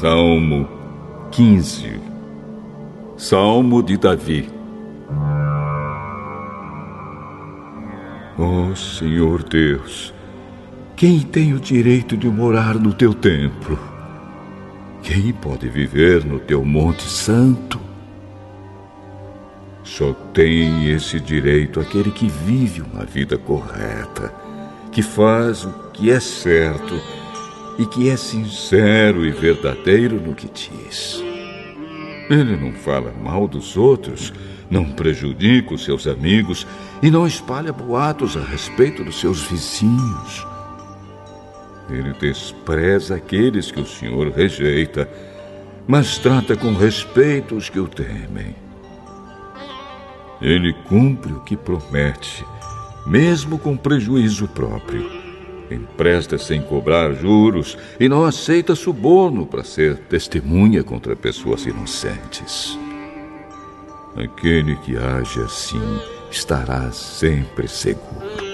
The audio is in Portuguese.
Salmo 15 Salmo de Davi Ó oh, Senhor Deus, quem tem o direito de morar no teu templo? Quem pode viver no teu monte santo? Só tem esse direito aquele que vive uma vida correta, que faz o que é certo e que é sincero e verdadeiro no que diz. Ele não fala mal dos outros, não prejudica os seus amigos e não espalha boatos a respeito dos seus vizinhos. Ele despreza aqueles que o Senhor rejeita, mas trata com respeito os que o temem. Ele cumpre o que promete, mesmo com prejuízo próprio. Empresta sem cobrar juros e não aceita suborno para ser testemunha contra pessoas inocentes. Aquele que age assim estará sempre seguro.